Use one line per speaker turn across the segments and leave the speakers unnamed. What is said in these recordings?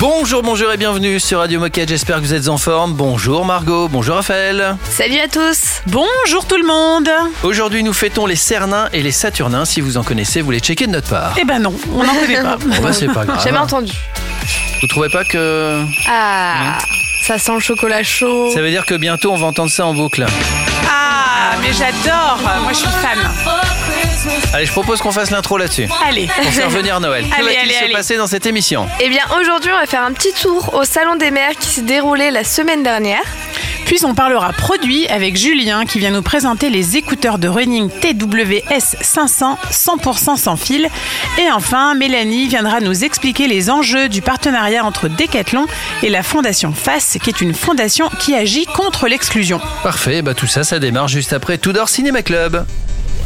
Bonjour, bonjour et bienvenue sur Radio Moquette. J'espère que vous êtes en forme. Bonjour Margot, bonjour Raphaël.
Salut à tous
Bonjour tout le monde
Aujourd'hui, nous fêtons les Cernins et les Saturnins. Si vous en connaissez, vous les checkez de notre part.
Eh ben non, on n'en connaît pas.
Bon, bah, c'est pas grave.
Jamais entendu.
Vous trouvez pas que
Ah, ça sent le chocolat chaud.
ça veut dire que bientôt on va entendre ça en boucle
Ah, mais j'adore Moi je suis fan.
Allez, je propose qu'on fasse l'intro là-dessus.
Allez
Pour faire venir Noël. Que
Allez,
va-t-il se
allez.
passer dans cette émission
Eh bien, aujourd'hui, on va faire un petit tour au Salon des Mères qui s'est déroulé la semaine dernière.
Puis on parlera produits avec Julien qui vient nous présenter les écouteurs de running TWS 500 100% sans fil. Et enfin, Mélanie viendra nous expliquer les enjeux du partenariat entre Decathlon et la fondation FACE qui est une fondation qui agit contre l'exclusion.
Parfait, bah tout ça, ça démarre juste après Tudor Cinéma Club.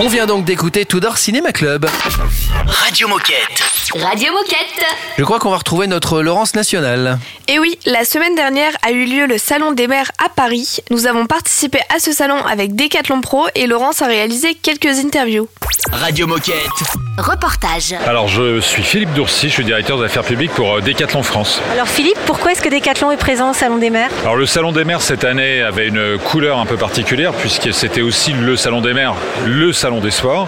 On
vient donc d'écouter Tudor Cinéma Club.
Radio Moquette.
Radio Moquette.
Je crois qu'on va retrouver notre Laurence nationale.
Et oui, la semaine dernière a eu lieu le Salon des Mères à Paris. Nous avons participé à ce salon avec Decathlon Pro et Laurence a réalisé quelques interviews.
Radio Moquette.
Reportage.
Alors je suis Philippe Dourcy, je suis directeur des affaires publiques pour euh, Decathlon France.
Alors Philippe, pourquoi est-ce que Decathlon est présent au Salon des Mers
Alors le Salon des Mers cette année avait une couleur un peu particulière puisque c'était aussi le Salon des Mers, le Salon des Sports.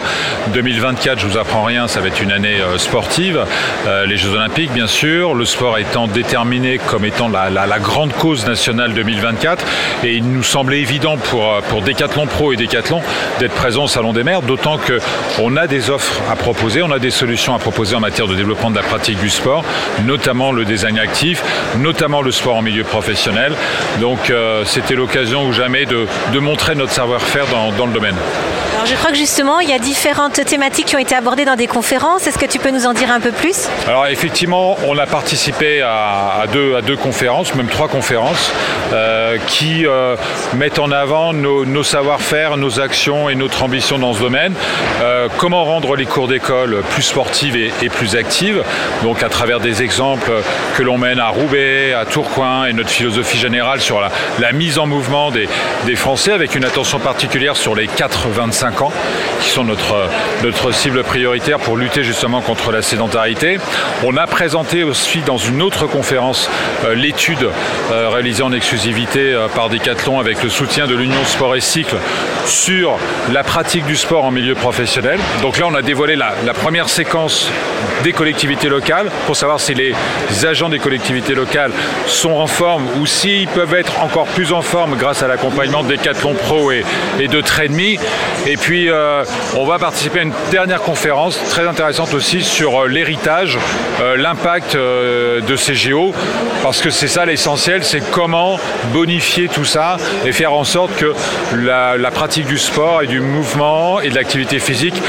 2024, je vous apprends rien, ça va être une année euh, sportive. Euh, les Jeux Olympiques bien sûr, le sport étant déterminé comme étant la, grande cause nationale 2024 et il nous semblait évident pour, euh, pour Decathlon Pro et Decathlon d'être présent au Salon des Mers, d'autant que on a des offres à proposer, on a des solutions à proposer en matière de développement de la pratique du sport, notamment le design actif, notamment le sport en milieu professionnel. Donc c'était l'occasion ou jamais de, de montrer notre savoir-faire dans, dans le domaine.
Alors je crois que justement, il y a différentes thématiques qui ont été abordées dans des conférences. Est-ce que tu peux nous en dire un peu plus?
Alors effectivement, on a participé à, deux, conférences, même trois conférences, euh, qui euh, mettent en avant nos, savoir-faire, nos actions et notre ambition dans ce domaine. Euh, comment rendre les cours d'école plus sportives et, plus actives, donc à travers des exemples que l'on mène à Roubaix, à Tourcoing et notre philosophie générale sur la, la mise en mouvement des, des Français avec une attention particulière sur les 4-25 ans qui sont notre, cible prioritaire pour lutter justement contre la sédentarité. On a présenté aussi dans une autre conférence euh, l'étude euh, réalisée en exclusivité euh, par Decathlon avec le soutien de l'Union Sport et Cycle sur la pratique du sport en milieu professionnel. Donc là, on a dévoilé la première séquence des collectivités locales pour savoir si les agents des collectivités locales sont en forme ou s'ils peuvent être encore plus en forme grâce à l'accompagnement de Decathlon Pro et, et de Trade.me. Et puis, euh, on va participer à une dernière conférence très intéressante aussi sur euh, l'héritage, euh, l'impact de ces JO, parce que c'est ça l'essentiel, c'est comment bonifier tout ça et faire en sorte que la, la pratique du sport et du mouvement et de l'activité physique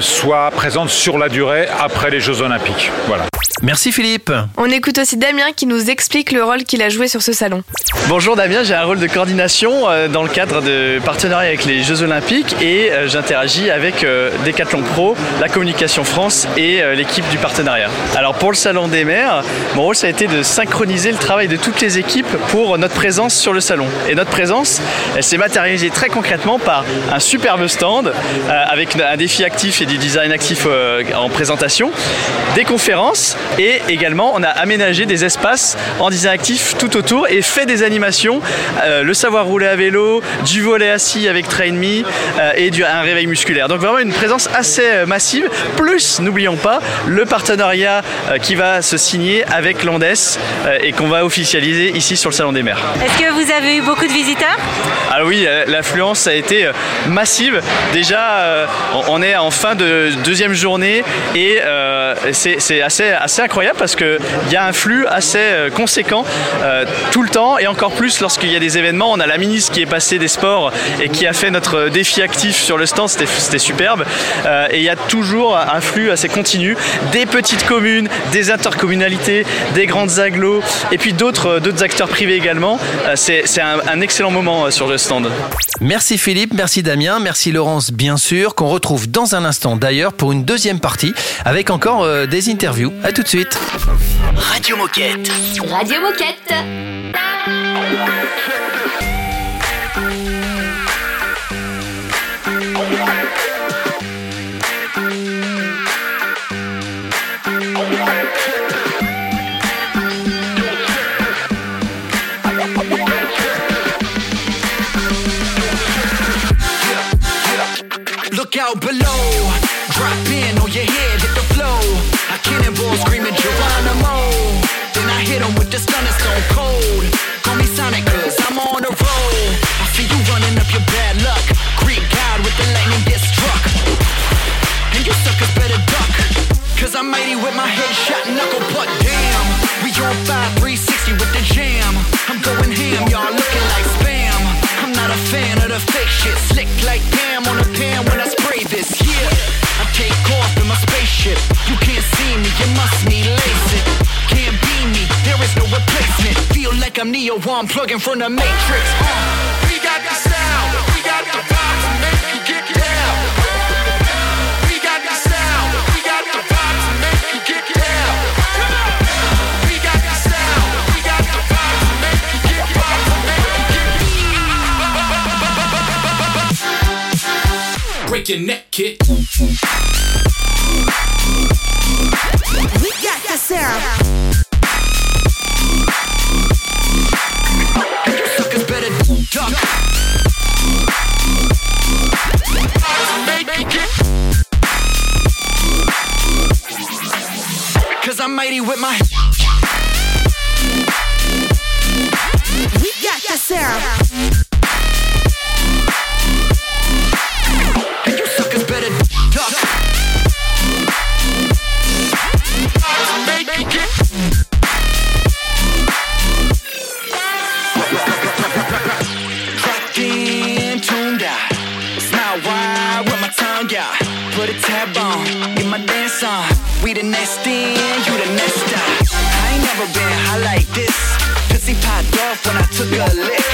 soit présente sur la durée après les Jeux Olympiques. Voilà.
Merci Philippe.
On écoute aussi Damien qui nous explique le rôle qu'il a joué sur ce salon.
Bonjour Damien, j'ai un rôle de coordination euh, dans le cadre de partenariat avec les Jeux Olympiques et euh, j'interagis avec euh, Decathlon Pro, la communication France et l'équipe du partenariat. Alors pour le Salon des maires, mon rôle ça a été de synchroniser le travail de toutes les équipes pour notre présence sur le salon. Et notre présence, elle s'est matérialisée très concrètement par un superbe stand avec un défi actif et du design actif en présentation, des conférences et également on a aménagé des espaces en design actif tout autour et fait des animations, euh, le savoir rouler à vélo, du volet assis avec Train Me euh, et du, un réveil musculaire. Donc vraiment une présence assez euh, massive. Plus, n'oublions pas, le partenariat qui va se signer avec l'Andes et qu'on va officialiser ici sur le Salon des Mers.
Est-ce que vous avez eu beaucoup de visiteurs?
Ah oui, l'affluence a été massive. Déjà, on est en fin de deuxième journée et c'est c'est assez, incroyable parce qu'il y a un flux assez euh, conséquent euh, tout le temps et encore plus lorsqu'il y a des événements. On a la ministre qui est passée des sports et qui a fait notre défi actif sur le stand, c'était superbe. Euh, et il y a toujours un flux assez continu des petites communes, des intercommunalités, des grandes agglos et puis d'autres acteurs privés également. Euh, c'est un, un excellent moment euh, sur le stand.
Merci Philippe, merci Damien, merci Laurence bien sûr, qu'on retrouve dans un instant d'ailleurs pour une deuxième partie avec encore euh, des interviews. À tout de suite.
Radio Moquette.
Radio Moquette.
Cannonball screaming Geronimo. Then I hit him with the stunner stone cold. Call me Sonic, cause I'm on a roll. I see you running up your bad luck. Greek God with the lightning get struck. And you suckers better duck. Cause I'm mighty with my headshot knuckle butt. Damn, we on 5 360 with the jam. I'm going ham, y'all looking like spam. I'm not a fan of the fake shit. Slick like Pam on a pan when I spray this. Yeah, I take off in my spaceship. I'm Neo, I'm plugging from the Matrix. Uh, we got the sound, we got the vibe to make you get down. We got the sound, we got the vibe to make you get down. We got the sound, we got the vibe to make you get down. Break your neck, kid. We got the sound. I'm mighty with my We got the sound And out. We the next in, you the next stop. I ain't never been high like this. Pussy popped off when I took a lick.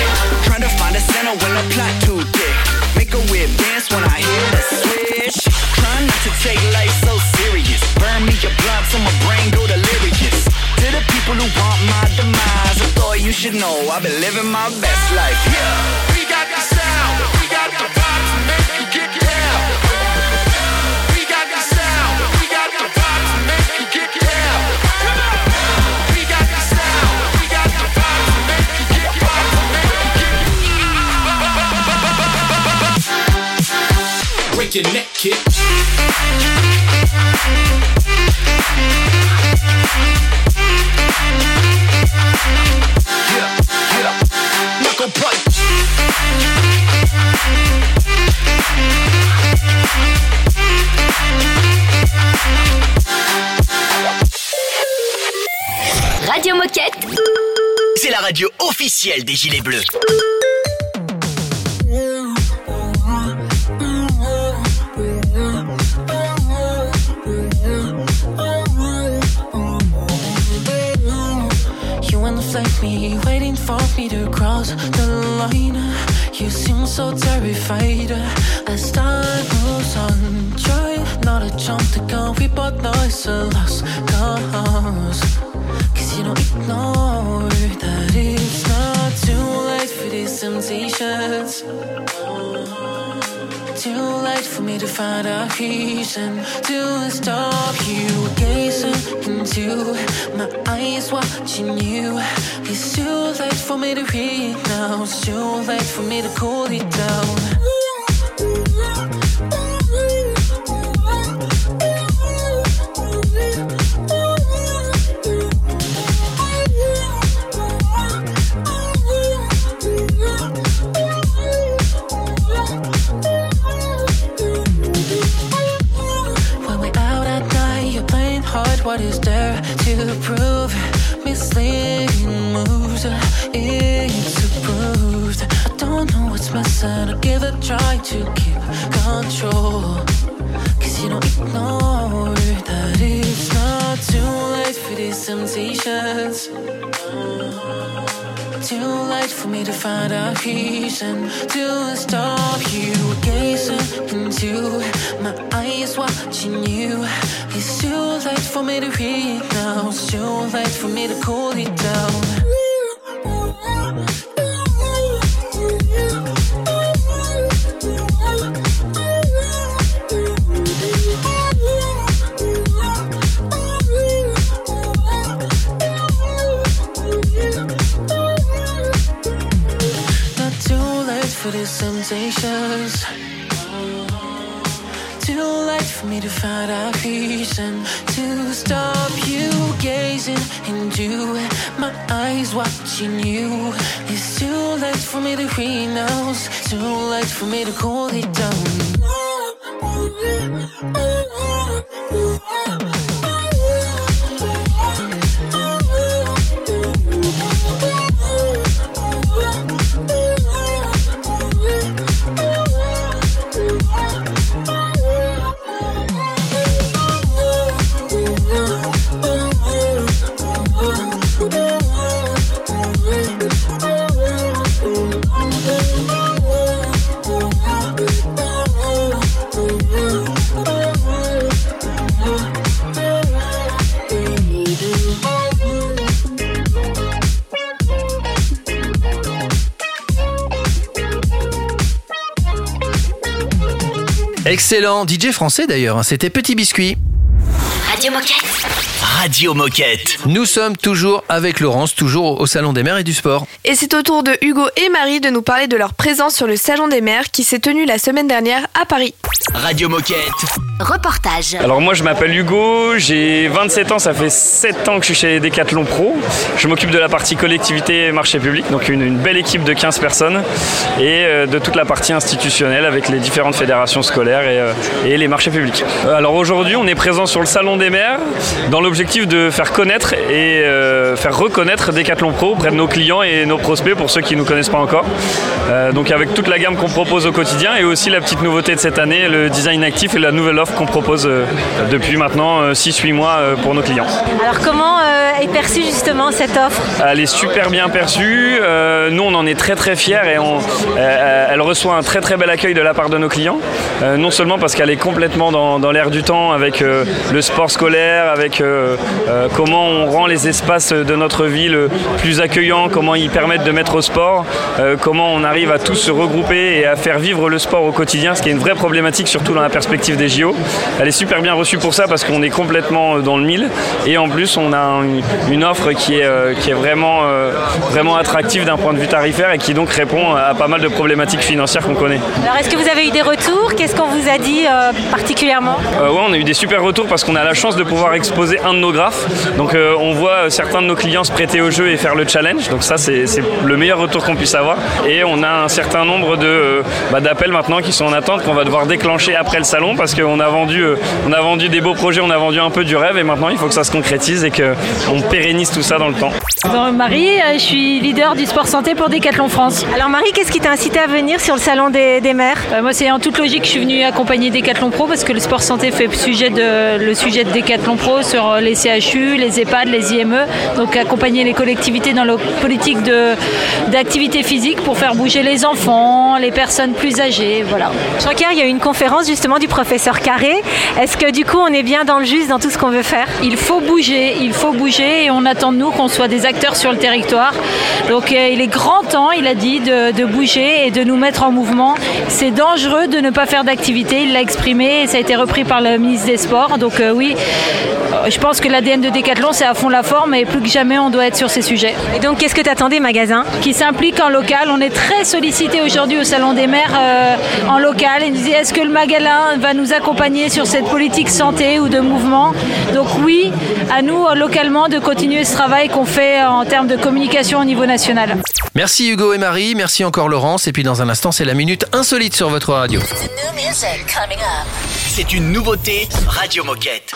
Trying to find a center when the plot too thick. Make a weird dance when I hear the switch. Trying not to take life so serious. Burn me a blunt so my brain go delirious. To the people who want my demise, I thought you should know I've been living my best life. Yeah.
We got the sound, we got the vibe to make you get get.
Knuckle punch.
Radio Moquette.
C'est la radio officielle des Gilets Bleus.
You me, waiting for me to cross the line. You seem so terrified as time moves on. Try not to jump the gun, we both know it's a lost cause. Cause you don't ignore that it's not too late for these temptations. Too late for me to find a reason to stop you gazing into my eyes, watching you. It's too late for me to read now. It's too late for me to cool it down. Me to find a reason to stop you gazing into my eyes, watching you. It's too late for me to read now. It's too late for me to cool it down. For these temptations. Too late for me to find a reason to stop you gazing into my eyes, watching you. It's too late for me to. It's too late for me to cool it down.
Excellent, DJ français d'ailleurs, hein, c'était Petit Biscuit.
Radio Moquette.
Radio Moquette.
Nous sommes toujours avec Laurence, toujours au Salon des Mers et du Sport.
Et c'est au tour de Hugo et Marie de nous parler de leur présence sur le Salon des Mers qui s'est tenu la semaine dernière à Paris.
Radio Moquette.
Reportage.
Alors moi je m'appelle Hugo, j'ai 27 ans, ça fait 7 ans que je suis chez Decathlon Pro. Je m'occupe de la partie collectivité et marché public, donc une, belle équipe de 15 personnes et euh, de toute la partie institutionnelle avec les différentes fédérations scolaires et, euh, les marchés publics. Euh, Alors aujourd'hui on est présent sur le Salon des maires dans l'objectif de faire connaître et faire reconnaître Decathlon Pro auprès de nos clients et nos prospects pour ceux qui ne nous connaissent pas encore. Donc avec toute la gamme qu'on propose au quotidien et aussi la petite nouveauté de cette année, le design actif et la nouvelle offre l'offre qu'on propose euh, depuis maintenant 6-8 mois euh, pour nos clients.
Alors comment euh, est perçue justement cette offre?
Elle est super bien perçue. Euh, nous, on en est très très fiers et on, euh, elle reçoit un très très bel accueil de la part de nos clients. Euh, non seulement parce qu'elle est complètement dans, dans l'air du temps avec euh, le sport scolaire, avec euh, euh, comment on rend les espaces de notre ville plus accueillants, comment ils permettent de mettre au sport, euh, comment on arrive à tous se regrouper et à faire vivre le sport au quotidien, ce qui est une vraie problématique surtout dans la perspective des JO. Elle est super bien reçue pour ça parce qu'on est complètement dans le mille et en plus on a un- une offre qui est, euh, qui est vraiment, euh, vraiment attractive d'un point de vue tarifaire et qui donc répond à pas mal de problématiques financières qu'on connaît.
Alors est-ce que vous avez eu des retours? Qu'est-ce qu'on vous a dit euh, particulièrement?
Euh, ouais, on a eu des super retours parce qu'on a la chance de pouvoir exposer un de nos graphes. Donc euh, on voit euh, certains de nos clients se prêter au jeu et faire le challenge. Donc ça c'est le meilleur retour qu'on puisse avoir. Et on a un certain nombre euh, bah, d'appels maintenant qui sont en attente qu'on va devoir déclencher après le salon parce qu'on a vendu, euh, on a vendu des beaux projets, on a vendu un peu du rêve et maintenant il faut que ça se concrétise et qu'on pérennise tout ça dans le temps.
Bon, Marie, euh, je suis leader du sport santé pour Decathlon France.
Alors Marie, qu'est-ce qui t'a incité à venir sur le salon des, des maires
Euh, Moi, c'est en toute logique, je suis venue accompagner Decathlon Pro parce que le sport santé fait sujet de, le sujet de Decathlon Pro sur les CHU, les EHPAD, les IME. Donc accompagner les collectivités dans leur politique de- d'activité physique pour faire bouger les enfants, les personnes plus âgées. Voilà.
Jean-Pierre, il y a eu une conférence justement du professeur Est-ce que du coup on est bien dans le juste dans tout ce qu'on veut faire?
Il faut bouger, il faut bouger et on attend de nous qu'on soit des acteurs sur le territoire. Donc euh, il est grand temps, il a dit, de, de bouger et de nous mettre en mouvement. C'est dangereux de ne pas faire d'activité, il l'a exprimé et ça a été repris par le ministre des Sports. Donc euh, oui, euh, je pense que l'ADN de Decathlon c'est à fond la forme et plus que jamais on doit être sur ces sujets.
Et donc qu'est-ce que tu attends des magasins
Qui s'impliquent en local. On est très sollicité aujourd'hui au Salon des maires euh, en local. Ils nous disaient est-ce que le magasin va nous accompagner sur cette politique santé ou de mouvement Donc oui, à nous euh, localement de continuer ce travail qu'on fait en termes de communication au niveau national.
Merci Hugo et Marie, merci encore Laurence. Et puis dans un instant, c'est la minute insolite sur votre radio.
C'est une nouveauté Radio Moquette.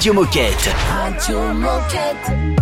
Radio Moquette.
Radio Moquette.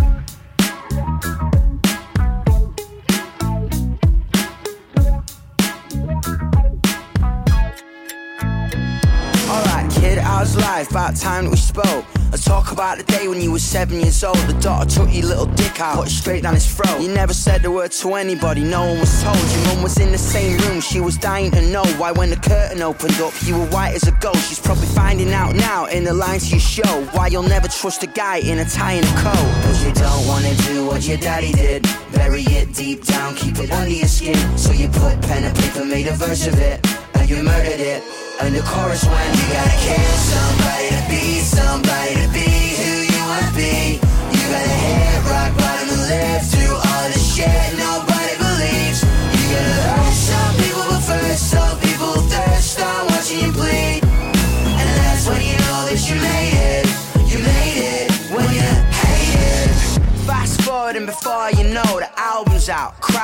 Alright, kid, how's life? About time that we spoke. Let's talk about the day when you were seven years old. The daughter took your little dick out, put it straight down his throat. You never said a word to anybody, no one was told. Your mum was in the same room, she was dying to know why when the curtain opened up, you were white as a ghost. She's probably finding out now in the lines to your show why you'll never trust a guy in a tie and a coat. Cause you don't wanna do what your daddy did. Bury it deep down, keep it under your skin. So you put pen and paper, made a verse of it, and you murdered it. And the chorus went, You gotta kill somebody to be somebody to be who you wanna be. You gotta hit rock bottom and live through all the shit nobody believes. You gotta hurt some people, but first some people thirst on watching you bleed. And that's when you know that you made it. You made it when you hate it. Fast forward and before you know the album's out,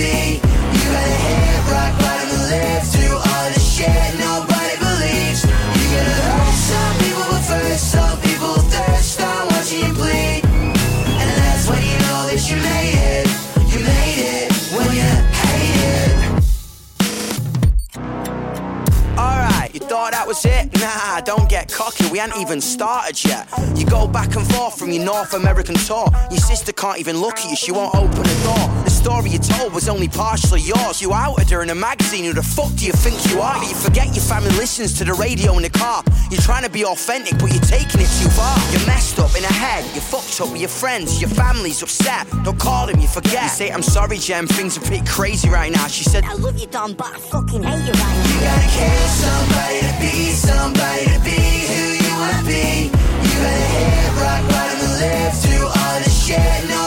be. You gotta hit rock bottom and live through all the shit nobody believes. You gotta hurt some people, but first some people thirst on watching you bleed. And that's when you know that you made it. You made it when you hate it. Alright, you thought that was it? Nah, don't get cocky, we ain't even started yet. You go back and forth from your North American tour. Your sister can't even look at you, she won't open the door. Story you told was only partially yours. You outed her in a magazine, who the fuck do you think you are? But you forget your family listens to the radio in the car. You're trying to be authentic, but you're taking it too far. You're messed up in the head, you're fucked up with your friends, your family's upset. Don't call them, you forget. You say, I'm sorry, Jem, things are pretty crazy right now. She said,
I love you, Don, but I fucking hate you right now.
You gotta kill somebody to be somebody to be who you wanna be. You gotta hit rock bottom and live through all the shit nobody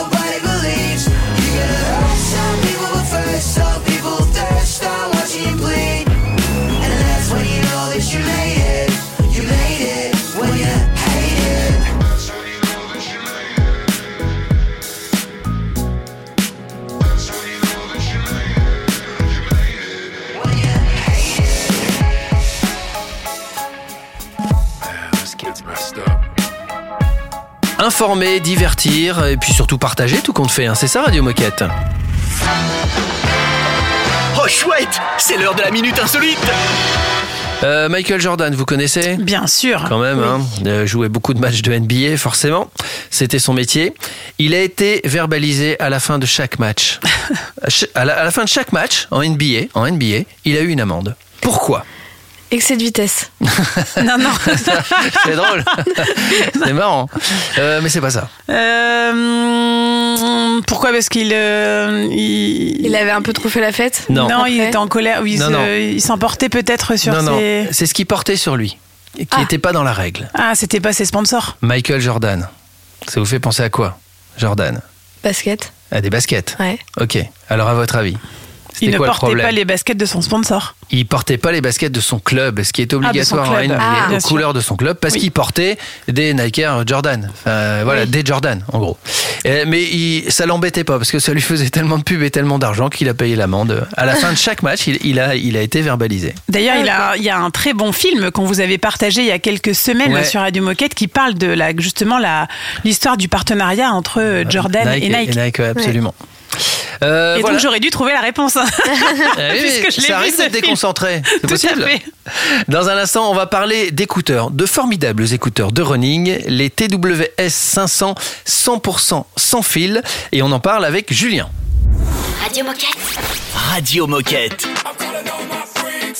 Informer, divertir et puis surtout partager tout compte fait. hein. C'est ça Radio Moquette.
Oh chouette, c'est l'heure de la minute insolite.
Euh, Michael Jordan, vous connaissez?
Bien sûr.
Quand même, hein. Euh, jouait beaucoup de matchs de NBA, forcément. C'était son métier. Il a été verbalisé à la fin de chaque match. à, la, à la fin de chaque match en NBA, en NBA, il a eu une amende. Pourquoi?
Excès de vitesse.
non, non.
C'est drôle. c'est marrant. Euh, mais c'est pas ça.
Euh, pourquoi? Parce qu'il euh, il...
Il avait un peu trop fait la fête?
Non.
Non, il était en colère. il
Non,
se-
non.
il s'emportait peut-être sur
non, non.
ses.
C'est ce qu'il portait sur lui, et qui n'était pas dans la règle.
Ah, c'était pas ses sponsors.
Michael Jordan. Ça vous fait penser à quoi? Jordan
Basket.
À des baskets
Ouais.
Ok. Alors, à votre avis?
Il ne
quoi
portait pas les baskets de son sponsor.
Il portait pas les baskets de son club, ce qui est obligatoire en
club.
NBA,
Ah,
aux
sûr.
couleurs de son club, parce
Oui.
qu'il portait des Nike Jordan. Enfin, voilà,
Oui.
des Jordan, en gros. Euh, mais il, ça l'embêtait pas, parce que ça lui faisait tellement de pub et tellement d'argent qu'il a payé l'amende. À la fin de chaque match, il, il a, il a été verbalisé.
D'ailleurs, il,
Ah,
a, il y a un très bon film qu'on vous avait partagé il y a quelques semaines
Ouais.
sur Radio Moquette qui parle de la, justement la, l'histoire du partenariat entre Jordan et Nike.
ouais, absolument. Euh,
Et
voilà.
donc j'aurais dû trouver la réponse. hein.
Ah oui, ça arrive d'être déconcentré, c'est possible.
fait.
Dans un instant, on va parler d'écouteurs, de formidables écouteurs de running, les TWS 500 100% sans fil, et on en parle avec Julien.
Radio Moquette.
Radio Moquette.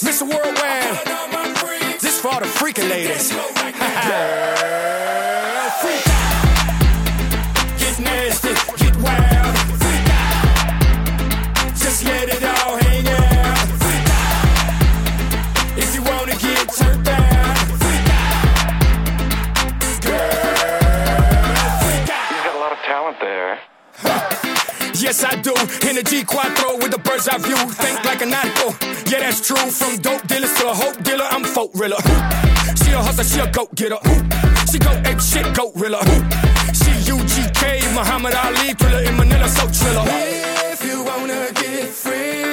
Mr. Worldwide, this for the freaking ladies.
Yes, I do. Energy quattro with the bird's eye view. Think like a nautical. Yeah, that's true. From dope dealers to a hope dealer, I'm folk rilla. She a hustler, she a goat getter. She go ape shit, goat rilla. She UGK, Muhammad Ali, thriller in Manila, so triller. If you wanna get freaky,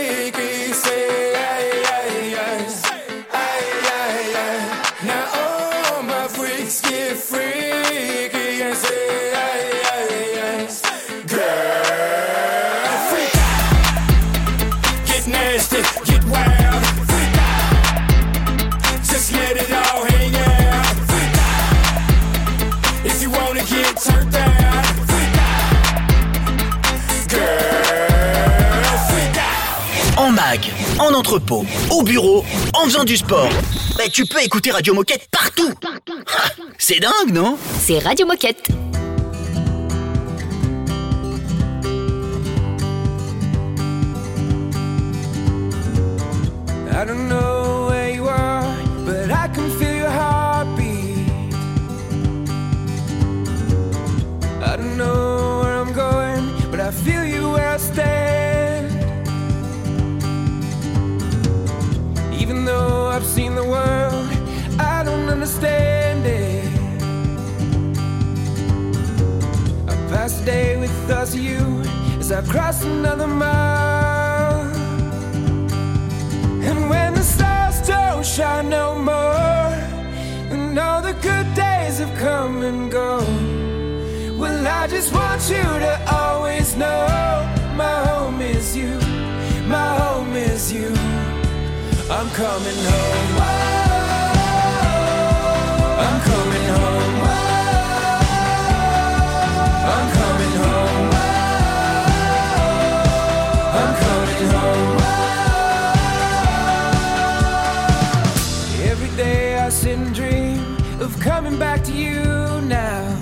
en entrepôt, au bureau, en faisant du sport. Bah, tu peux écouter Radio Moquette partout. Ah, C'est dingue, non?
C'est Radio Moquette.
I don't know where you are, but I can feel your heartbeat. I don't know where I'm going, but I feel you where I stand. Of you as I cross another mile. And when the stars don't shine no more, and all the good days have come and gone, well, I just want you to always know my home is you, my home is you. I'm coming home. Coming back to you now.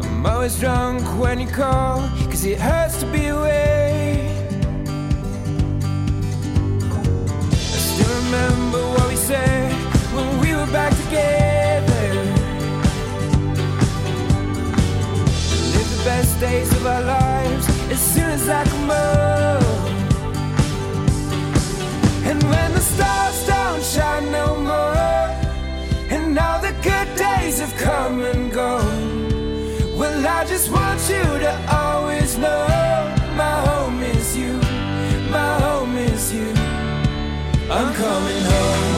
I'm always drunk when you call, cause it hurts to be away. I still remember what we said when we were back together. Live the best days of our lives as soon as I come home. And when the stars don't shine no more, and all the good days have come and gone, well, I just want you to always know my home is you, my home is you. I'm coming home.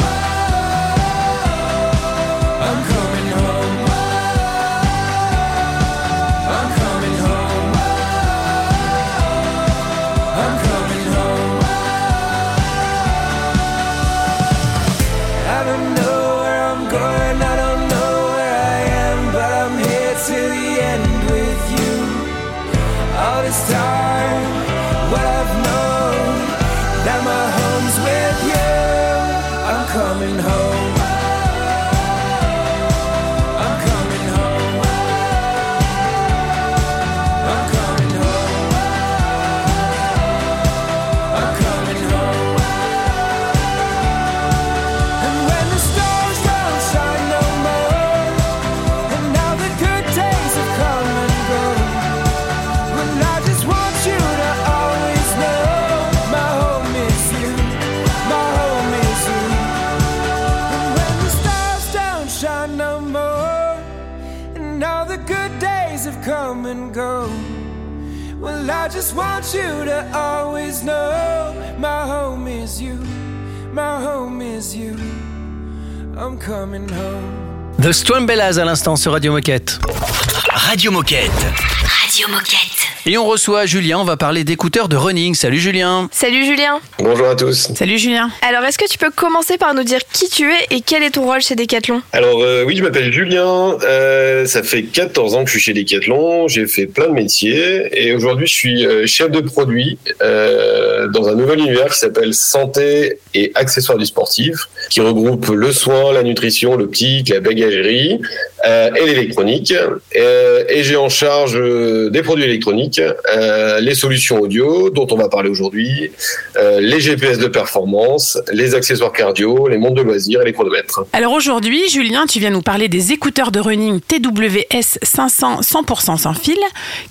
You to always know my home is you, My home is you.
I'm coming home.
The Stwambellas à l'instant sur Radio Moquette.
Radio Moquette.
Radio Moquette.
Et on reçoit Julien, on va parler d'écouteurs de running. Salut Julien.
Salut Julien.
Bonjour à tous.
Salut Julien.
Alors, est-ce que tu peux commencer par nous dire qui tu es et quel est ton rôle chez Decathlon?
Alors euh, oui, je m'appelle Julien. Euh, ça fait 14 ans que je suis chez Decathlon. J'ai fait plein de métiers et aujourd'hui je suis euh, chef de produit euh, dans un nouvel univers qui s'appelle santé et accessoires du sportif, qui regroupe le soin, la nutrition, l'optique, la bagagerie euh, et l'électronique. Euh, et j'ai en charge des produits électroniques, euh, les solutions audio dont on va parler aujourd'hui, euh, les GPS de performance, les accessoires cardio, les montres de loisirs et les chronomètres.
Alors aujourd'hui, Julien, tu viens nous parler des écouteurs de running TWS 500 100% sans fil.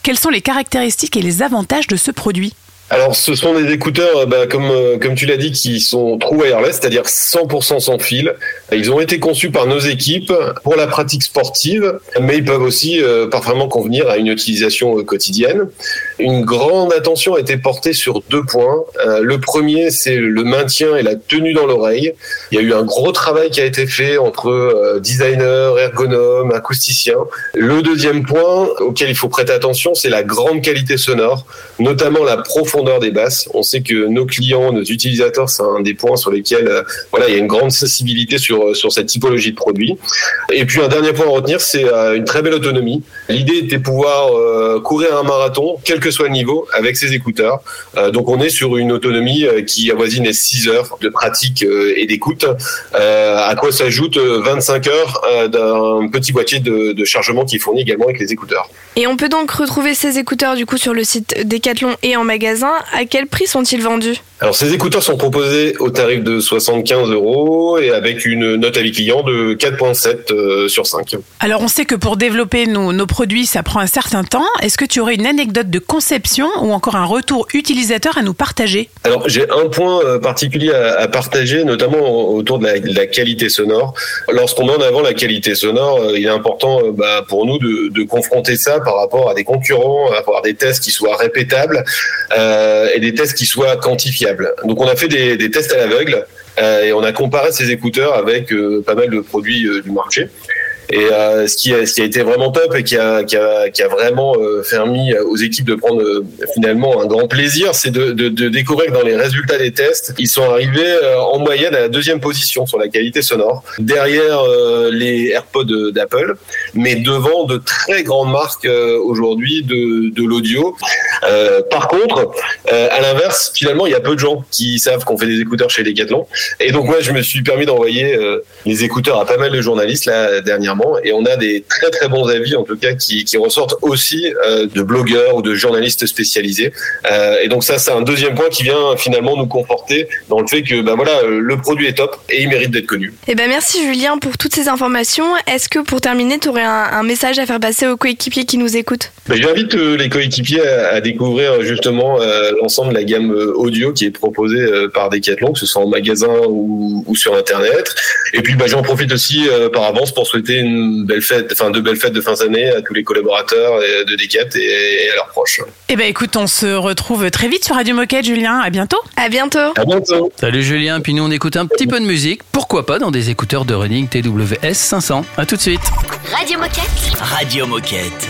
Quelles sont les caractéristiques et les avantages de ce produit?
Alors, ce sont des écouteurs, euh, bah, comme euh, comme tu l'as dit, qui sont true wireless, c'est-à-dire 100% sans fil. Ils ont été conçus par nos équipes pour la pratique sportive, mais ils peuvent aussi euh, parfaitement convenir à une utilisation quotidienne. Une grande attention a été portée sur deux points. Le premier, c'est le maintien et la tenue dans l'oreille. Il y a eu un gros travail qui a été fait entre designers, ergonomes, acousticiens. Le deuxième point auquel il faut prêter attention, c'est la grande qualité sonore, notamment la profondeur des basses. On sait que nos clients, nos utilisateurs, c'est un des points sur lesquels euh, voilà, il y a une grande sensibilité sur, sur cette typologie de produit. Et puis un dernier point à retenir, c'est euh, une très belle autonomie. L'idée était de pouvoir euh, courir un marathon, quel que soit le niveau, avec ses écouteurs. Euh, donc on est sur une autonomie euh, qui avoisine les 6 heures de pratique euh, et d'écoute, euh, à quoi s'ajoute euh, 25 heures euh, d'un petit boîtier de, de chargement qui est fourni également avec les écouteurs.
Et on peut donc retrouver ces écouteurs du coup sur le site Decathlon et en magasin. À quel prix sont-ils vendus?
Alors ces écouteurs sont proposés au tarif de 75 euros et avec une note avis client de 4.7 euh, sur 5.
Alors on sait que pour développer nos, nos produits, ça prend un certain temps. Est-ce que tu aurais une anecdote de conception ou encore un retour utilisateur à nous partager?
Alors j'ai un point euh, particulier à, à partager, notamment autour de la, de la qualité sonore. Lorsqu'on met en avant la qualité sonore, euh, il est important bah, pour nous de, de confronter ça par rapport à des concurrents, avoir des tests qui soient répétables euh, et des tests qui soient quantifiables. Donc on a fait des, tests à l'aveugle euh, et on a comparé ces écouteurs avec euh, pas mal de produits euh, du marché. Et euh, ce, qui a, ce qui a été vraiment top et qui a, qui a, qui a vraiment euh, permis aux équipes de prendre euh, finalement un grand plaisir, c'est de, de, de découvrir que dans les résultats des tests, ils sont arrivés en moyenne à la deuxième position sur la qualité sonore, derrière les AirPods d'Apple, mais devant de très grandes marques aujourd'hui de, de l'audio. Euh, par contre, euh, à l'inverse, finalement, il y a peu de gens qui savent qu'on fait des écouteurs chez Decathlon. Et donc moi, je me suis permis d'envoyer euh, les écouteurs à pas mal de journalistes là dernièrement, et on a des très très bons avis en tout cas qui, qui ressortent aussi euh, de blogueurs ou de journalistes spécialisés. Euh, et donc ça, c'est un deuxième point qui vient finalement nous conforter dans le fait que ben voilà, euh, le produit est top et il mérite d'être connu.
Eh ben merci Julien pour toutes ces informations. Est-ce que pour terminer, tu aurais un, un message à faire passer aux coéquipiers qui nous écoutent?
Ben, J'invite les coéquipiers à, à découvrir justement l'ensemble de la gamme audio qui est proposée par Decathlon, que ce soit en magasin ou, ou sur Internet. Et puis ben, j'en profite aussi par avance pour souhaiter une belle fête, enfin de belles fêtes de fin d'année à tous les collaborateurs de Decat et, et à leurs proches.
Eh ben écoute, on se retrouve très vite sur Radio Moquette, Julien. À bientôt.
À bientôt.
À bientôt.
Salut Julien, puis nous on écoute un petit peu de musique. Pourquoi pas dans des écouteurs de running TWS 500 À tout de suite.
Radio Moquette.
Radio Moquette.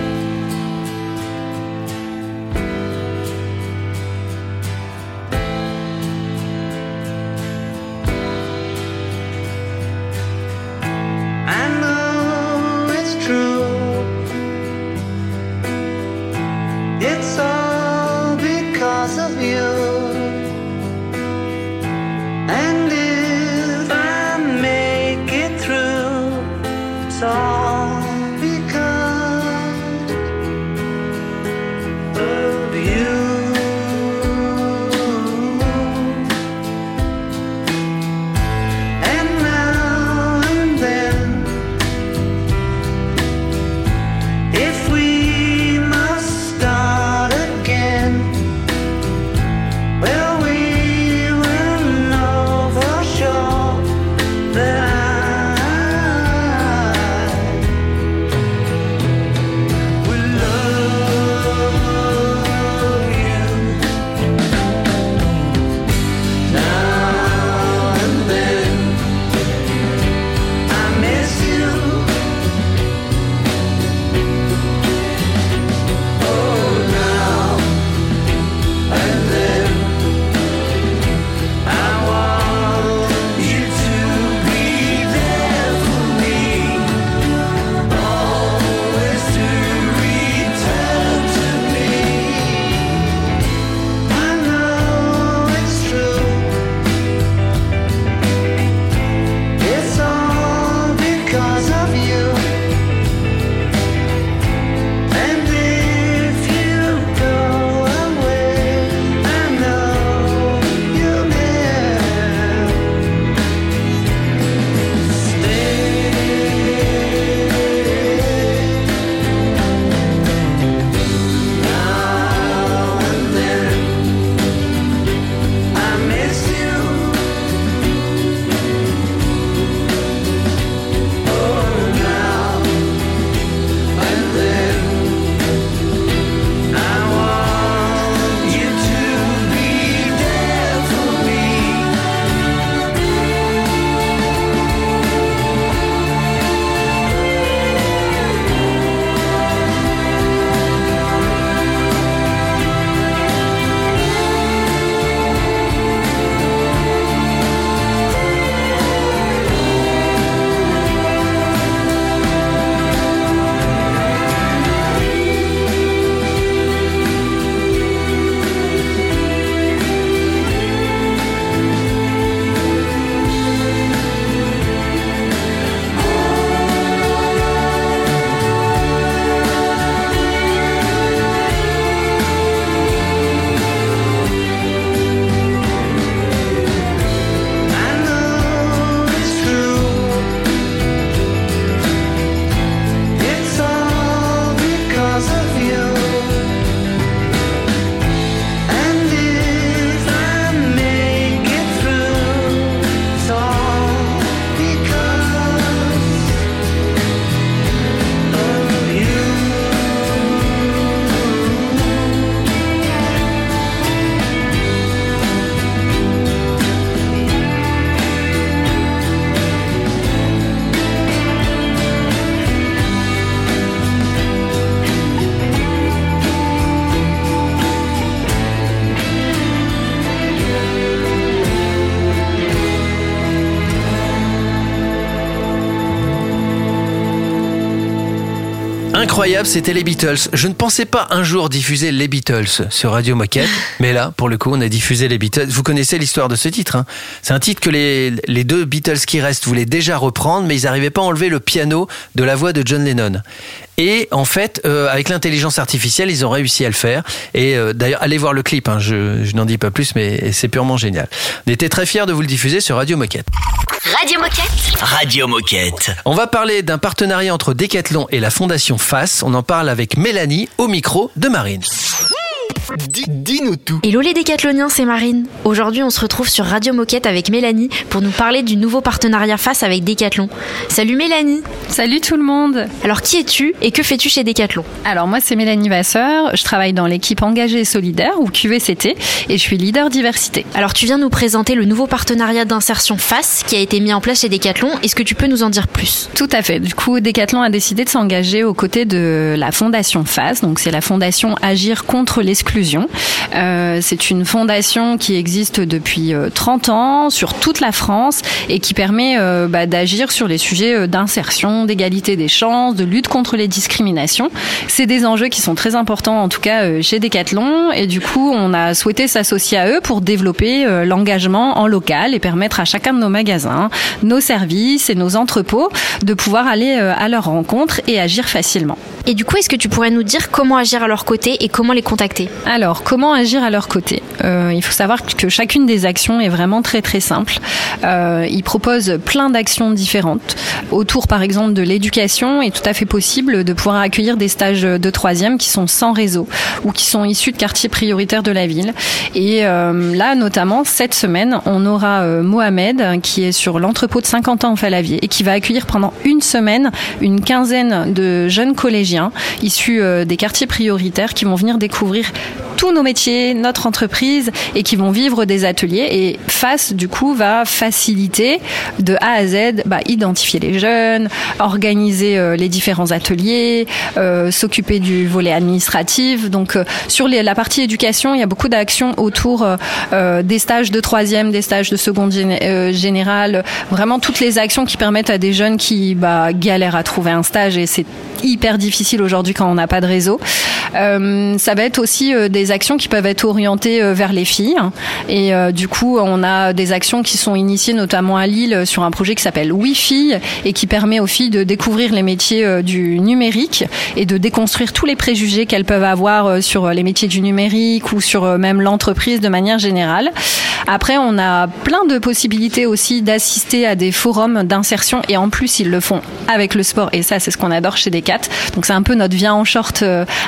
Incroyable, c'était les Beatles. Je ne pensais pas un jour diffuser les Beatles sur Radio Moquette, mais là, pour le coup, on a diffusé les Beatles. Vous connaissez l'histoire de ce titre. hein. C'est un titre que les, les deux Beatles qui restent voulaient déjà reprendre, mais ils n'arrivaient pas à enlever le piano de la voix de John Lennon. Et en fait, euh, avec l'intelligence artificielle, ils ont réussi à le faire. Et euh, d'ailleurs, allez voir le clip. hein. je, je n'en dis pas plus, mais c'est purement génial. On était très fiers de vous le diffuser sur Radio Moquette.
Radio Moquette.
Radio Moquette.
On va parler d'un partenariat entre Decathlon et la Fondation FAS. On en parle avec Mélanie au micro de Marine.
Dis-nous tout.
Hello les décathloniens, c'est Marine. Aujourd'hui, on se retrouve sur Radio Moquette avec Mélanie pour nous parler du nouveau partenariat face avec Decathlon. Salut Mélanie.
Salut tout le monde.
Alors qui es-tu et que fais-tu chez Decathlon?
Alors moi c'est Mélanie Vasseur, je travaille dans l'équipe engagée et solidaire ou QVCT et je suis leader diversité.
Alors tu viens nous présenter le nouveau partenariat d'insertion FACE qui a été mis en place chez Decathlon. Est-ce que tu peux nous en dire plus?
Tout à fait. Du coup, Decathlon a décidé de s'engager aux côtés de la fondation FACE, donc c'est la fondation Agir contre l'exclusion. Euh, c'est une fondation qui existe depuis euh, 30 ans sur toute la France et qui permet euh, bah, d'agir sur les sujets euh, d'insertion, d'égalité des chances, de lutte contre les discriminations. C'est des enjeux qui sont très importants en tout cas euh, chez Decathlon et du coup on a souhaité s'associer à eux pour développer euh, l'engagement en local et permettre à chacun de nos magasins, nos services et nos entrepôts de pouvoir aller euh, à leur rencontre et agir facilement.
Et du coup, est-ce que tu pourrais nous dire comment agir à leur côté et comment les contacter?
Alors, comment agir à leur côté Euh, Il faut savoir que chacune des actions est vraiment très très simple. Euh, ils proposent plein d'actions différentes. Autour, par exemple, de l'éducation, est tout à fait possible de pouvoir accueillir des stages de troisième qui sont sans réseau ou qui sont issus de quartiers prioritaires de la ville. Et euh, là, notamment, cette semaine, on aura euh, Mohamed qui est sur l'entrepôt de 50 ans en Falavier et qui va accueillir pendant une semaine une quinzaine de jeunes collégiens issus des quartiers prioritaires qui vont venir découvrir tous nos métiers, notre entreprise et qui vont vivre des ateliers. Et FACE, du coup, va faciliter de A à Z, bah, identifier les jeunes, organiser euh, les différents ateliers, euh, s'occuper du volet administratif. Donc, euh, sur la partie éducation, il y a beaucoup d'actions autour des stages de troisième, des stages de seconde géné- générale, vraiment toutes les actions qui permettent à des jeunes qui bah, galèrent à trouver un stage et c'est hyper difficile aujourd'hui quand on n'a pas de réseau. Ça va être aussi euh, des actions qui peuvent être orientées euh, vers les filles. Et euh, du coup, on a des actions qui sont initiées notamment à Lille sur un projet qui s'appelle Wi-Fi et qui permet aux filles de découvrir les métiers du numérique et de déconstruire tous les préjugés qu'elles peuvent avoir sur les métiers du numérique ou sur même l'entreprise de manière générale. Après, on a plein de possibilités aussi d'assister à des forums d'insertion et en plus, ils le font avec le sport et ça, c'est ce qu'on adore chez Decat. Donc, c'est un peu notre vient en short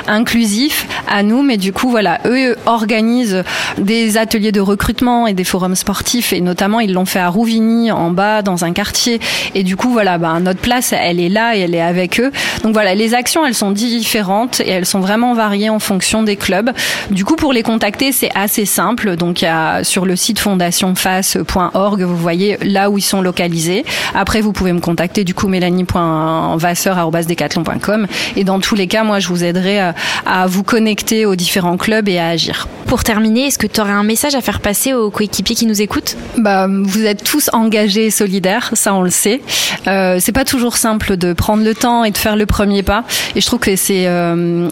inclusif à nous, mais du coup, voilà, eux organisent des ateliers de recrutement et des forums sportifs et notamment, ils l'ont fait à Rouvigny, en bas, dans un quartier. Et du coup, voilà, ben, notre place, elle est là et elle est avec eux. Donc voilà, les actions, elles sont différentes et elles sont vraiment variées en fonction des clubs. Du coup, pour les contacter, c'est assez simple. Donc, y a sur le site fondationface.org, vous voyez là où ils sont localisés. Après, vous pouvez me contacter du coup mélanie.vasseur.decathlon.com et dans tous les cas, moi, je vous aiderai à, à vous connecter aux différents clubs et à agir.
Pour terminer, est-ce que tu aurais un message à faire passer aux coéquipiers qui nous écoutent?
Bah, vous êtes tous engagés et solidaires, ça on le sait. Euh, c'est pas toujours simple de prendre le temps et de faire le premier pas. Et je trouve que c'est euh,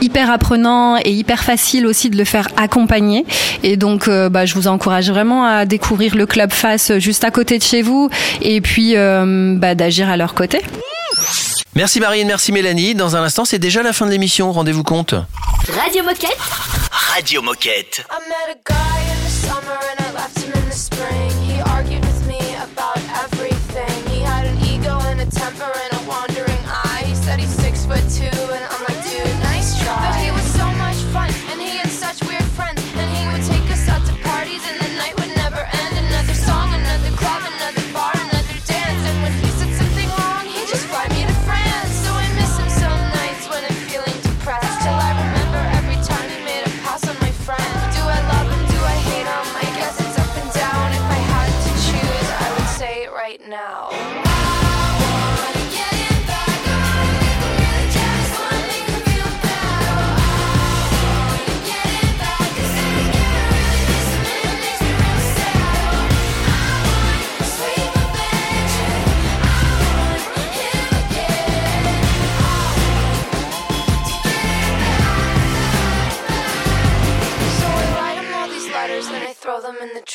hyper apprenant et hyper facile aussi de le faire accompagner. Et donc, euh, bah, je vous encourage vraiment à découvrir le club Face juste à côté de chez vous et puis euh, bah, d'agir à leur côté.
Merci Marine, merci Mélanie. Dans un instant, c'est déjà la fin de l'émission, rendez-vous compte.
Radio Moquette.
Radio Moquette.
I met a guy in the summer and I left him in the spring. He argued with me about everything. He had an ego and a temper and a wandering eye. He said he's six foot two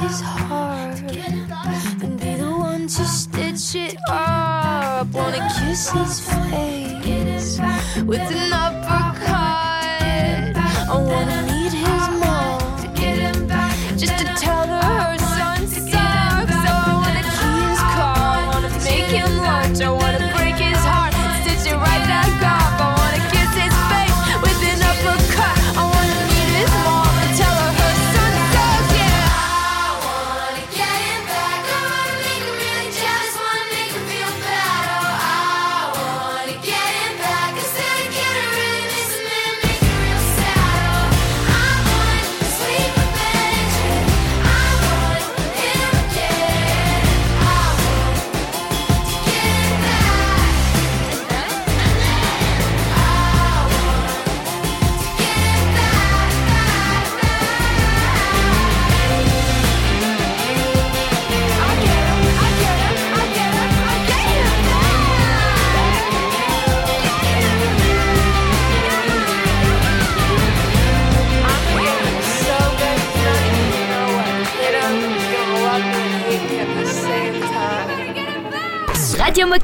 his heart and be the one to stitch it up. Wanna kiss his face with an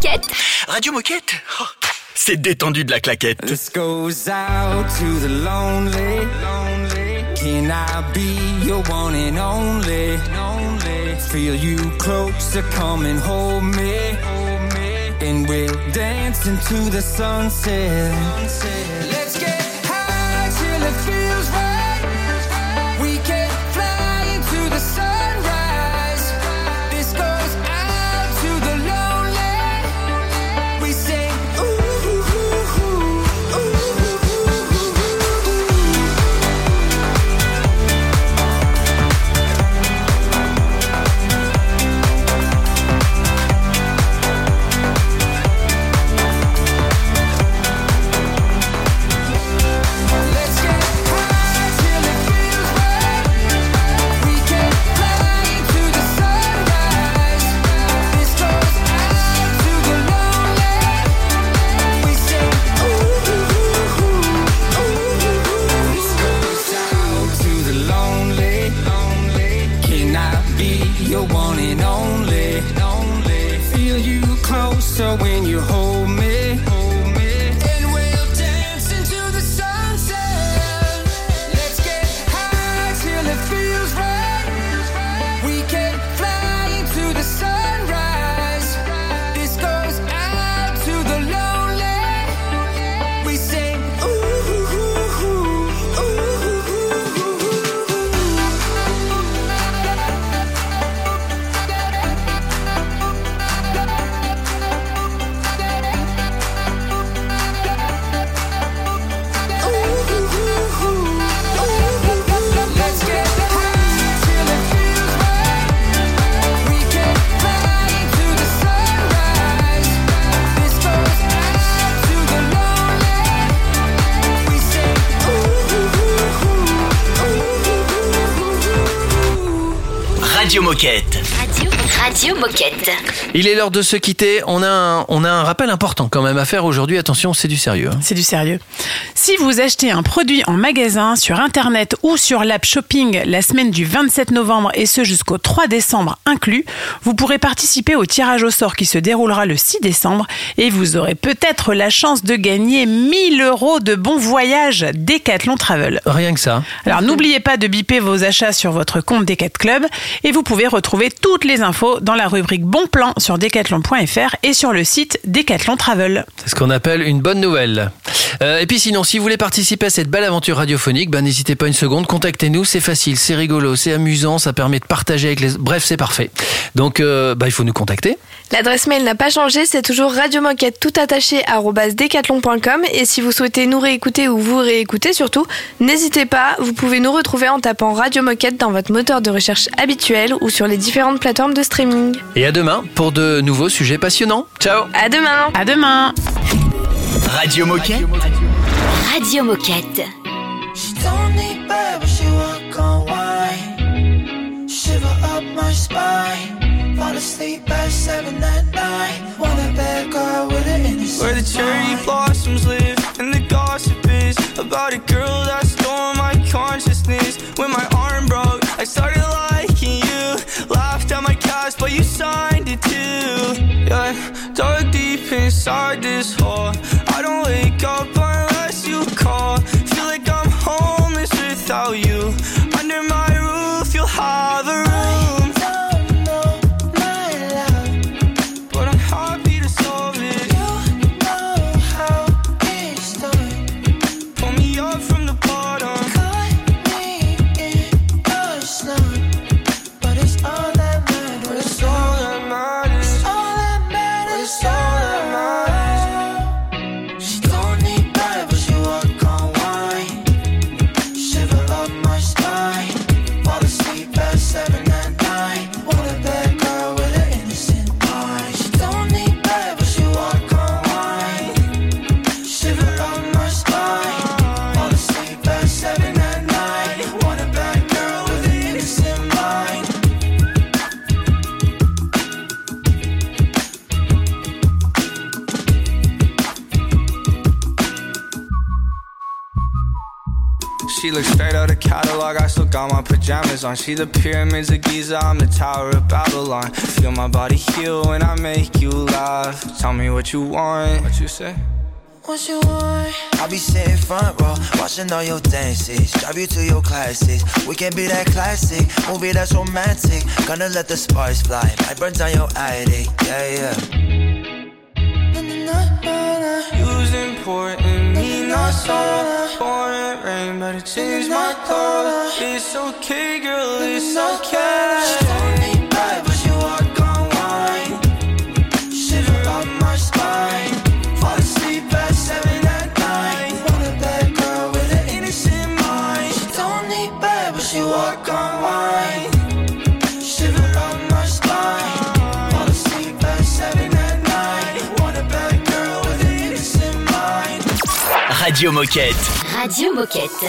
Moquette.
Radio Moquette Oh, C'est détendu de la claquette.
This goes out to the lonely. Can I be your one and only? Feel you closer, come and hold me. And we'll dance into the sunset. Let's get high till it feels
Radio, Moquette.
Il est l'heure de se quitter. On a, un, on a un rappel important quand même à faire aujourd'hui. Attention, c'est du sérieux. hein.
C'est du sérieux. Si vous achetez un produit en magasin, sur Internet ou sur l'app Shopping la semaine du 27 novembre et ce jusqu'au 3 décembre inclus, vous pourrez participer au tirage au sort qui se déroulera le 6 décembre et vous aurez peut-être la chance de gagner 1000 euros de bons voyages Decathlon Travel.
Rien que ça.
Alors n'oubliez pas de biper vos achats sur votre compte Decathlon Club et vous pouvez retrouver toutes les infos dans la rubrique Bon plan sur decathlon.fr et sur le site Decathlon Travel.
C'est ce qu'on appelle une bonne nouvelle. Euh, et puis sinon, si vous voulez participer à cette belle aventure radiophonique, ben, n'hésitez pas une seconde, contactez-nous, c'est facile, c'est rigolo, c'est amusant, ça permet de partager avec les... Bref, c'est parfait. Donc, euh, bah, il faut nous contacter.
L'adresse mail n'a pas changé, c'est toujours radiomoquette tout attaché et si vous souhaitez nous réécouter ou vous réécouter surtout, n'hésitez pas, vous pouvez nous retrouver en tapant Radio Moquette dans votre moteur de recherche habituel ou sur les différentes plateformes de streaming.
Et à demain pour de nouveaux sujets passionnants. Ciao
À demain
À demain
Radio Moquette.
Radio Moquette. Radio Moquette.
She don't need bed, but she work on wine. Shiver up my spine. Fall asleep at seven at night. Want a bad girl with an innocent
Where the cherry blossoms live and the gossip is about a girl that stole my consciousness. When my arm broke, I started
liking you. Laughed at my cast, but you signed it too. Yeah, dug deep inside this hole your on. See the pyramids of Giza, I'm the Tower of Babylon. Feel my body heal when I make you laugh. Tell me what you want. What you say? What you want?
I'll be sitting front row, watching all your dances. Drive you to your classes. We can be that classic movie that's romantic. Gonna let the sparks fly. Might burn down your attic. Yeah, yeah.
You's important, me not so rain, but it changed my. It's okay, girl, it's okay. She me but she on wine. Shiver up my spine. Fall asleep at seven at night. Want a bad girl with an innocent mind. She but she on wine.
Radio Moquette.
Adieu Moquette.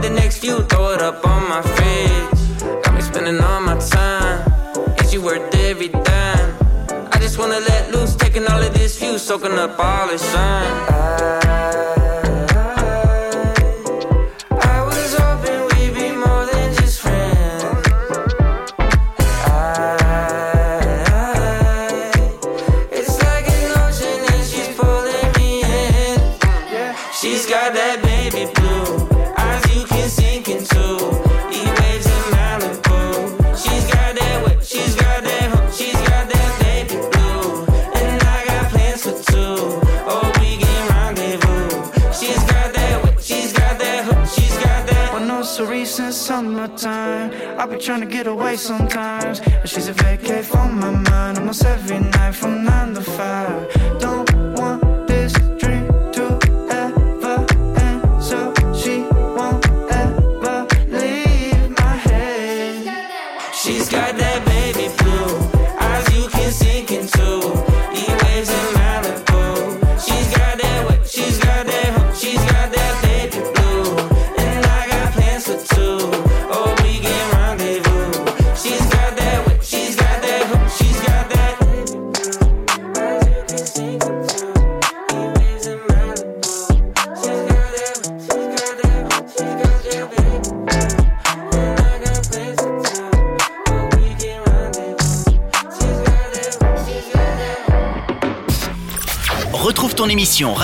with the
next few, throw it up on my fridge. Got me spending all my time. Is you worth every dime? I just wanna let loose, taking all of this view, soaking up all the sun. I
trying to get away sometimes. But she's a vacay from my mind almost every night from 9 to 5. Don't